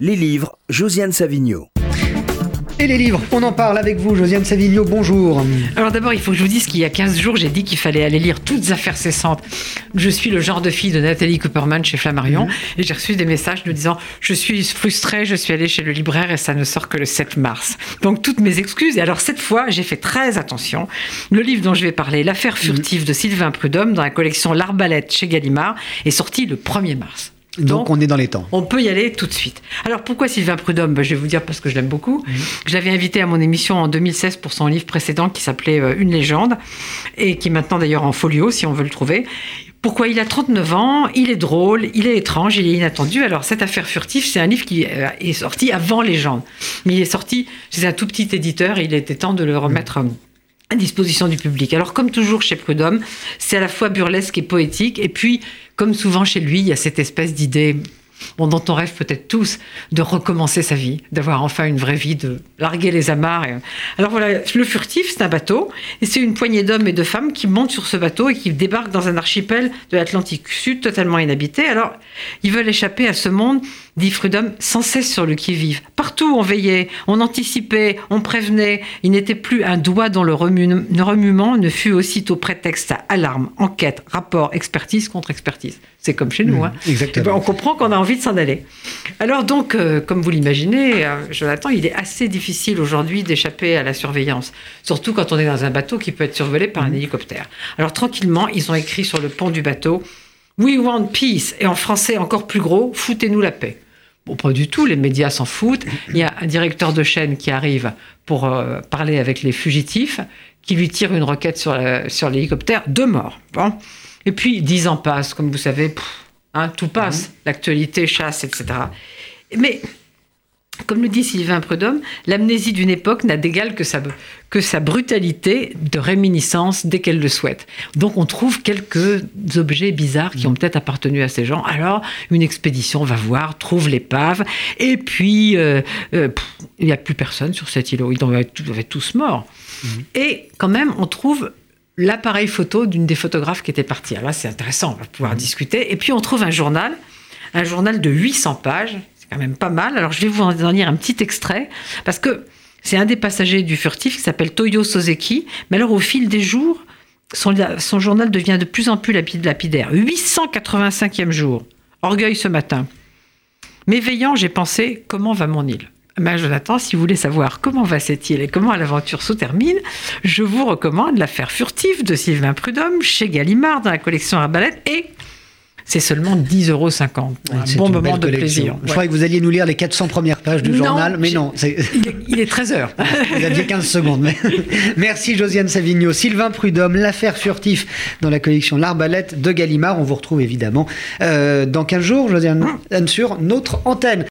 Les livres, Josiane Savigno. Et les livres, on en parle avec vous, Josiane Savigno, bonjour. Alors d'abord, il faut que je vous dise qu'il y a 15 jours, j'ai dit qu'il fallait aller lire Toutes affaires cessantes. Je suis le genre de fille de Nathalie Cooperman chez Flammarion Mhm. et j'ai reçu des messages me disant Je suis frustrée, je suis allée chez le libraire et ça ne sort que le 7 mars. Donc toutes mes excuses. Et alors cette fois, j'ai fait très attention. Le livre dont je vais parler, L'affaire Mhm. furtive de Sylvain Prudhomme, dans la collection L'Arbalète chez Gallimard, est sorti le 1er mars. Donc, on est dans les temps. On peut y aller tout de suite. Alors pourquoi Sylvain Prudhomme? Ben, Je vais vous dire parce que je l'aime beaucoup. Je l'avais invité à mon émission en 2016 pour son livre précédent qui s'appelait euh, Une légende et qui est maintenant d'ailleurs en folio si on veut le trouver. Pourquoi? Il a 39 ans, il est drôle, il est étrange, il est inattendu. Alors cette affaire furtive, c'est un livre qui euh, est sorti avant Légende. Mais il est sorti chez un tout petit éditeur et il était temps de le remettre à disposition du public. Alors comme toujours chez Prudhomme, c'est à la fois burlesque et poétique. Et puis, comme souvent chez lui, il y a cette espèce d'idée bon, dont on rêve peut-être tous, de recommencer sa vie, d'avoir enfin une vraie vie, de larguer les amarres. et- Alors voilà, le furtif, c'est un bateau, et c'est une poignée d'hommes et de femmes qui montent sur ce bateau et qui débarquent dans un archipel de l'Atlantique Sud totalement inhabité. Alors, ils veulent échapper à ce monde, dit Prudhomme, sans cesse sur le qui-vive. Partout, on veillait, on anticipait, on prévenait. Il n'était plus un doigt dont le remu- le remuement ne fut aussitôt prétexte à alarme, enquête, rapport, expertise contre expertise. C'est comme chez nous. hein. exactement. Eh ben, on comprend qu'on a envie de s'en aller. Alors donc, euh, comme vous l'imaginez, euh, Jonathan, il est assez difficile aujourd'hui d'échapper à la surveillance, surtout quand on est dans un bateau qui peut être survolé par un hélicoptère. Alors tranquillement, ils ont écrit sur le pont du bateau We want peace, et en français encore plus gros, foutez-nous la paix. Bon, pas du tout, les médias s'en foutent. Il y a un directeur de chaîne qui arrive pour euh, parler avec les fugitifs, qui lui tire une roquette sur, l'hélicoptère, deux morts. Bon. Et puis, dix ans passent, comme vous savez, pff, hein, tout passe, l'actualité chasse, etc. Mais, comme le dit Sylvain Prudhomme, l'amnésie d'une époque n'a d'égal que sa, que sa brutalité de réminiscence dès qu'elle le souhaite. Donc on trouve quelques objets bizarres qui ont peut-être appartenu à ces gens. Alors une expédition va voir, trouve l'épave, et puis euh, euh, pff, il n'y a plus personne sur cet îlot. Ils doivent être, tous morts. Et quand même, on trouve l'appareil photo d'une des photographes qui était partie. Alors là, c'est intéressant, on va pouvoir discuter. Et puis on trouve un journal, un journal de 800 pages. C'est quand même pas mal. Alors je vais vous en lire un petit extrait, parce que c'est un des passagers du furtif qui s'appelle Toyo Soseki. Mais alors au fil des jours, son, son journal devient de plus en plus lapidaire. 885e jour. Orgueil ce matin. M'éveillant, j'ai pensé comment va mon île? Ben, Jonathan, si vous voulez savoir comment va cette île et comment l'aventure se termine, je vous recommande l'affaire furtive de Sylvain Prudhomme chez Gallimard dans la collection Arbalète et c'est seulement 10,50 euros. Un bon moment de collection. plaisir. Je croyais que vous alliez nous lire les 400 premières pages du Non, journal, mais non, est, il est 13 heures. vous aviez 15 secondes. mais- Merci Josiane Savigno, Sylvain Prudhomme, l'affaire furtif dans la collection L'Arbalète de Gallimard. On vous retrouve évidemment euh, dans 15 jours, Josiane, sur notre antenne.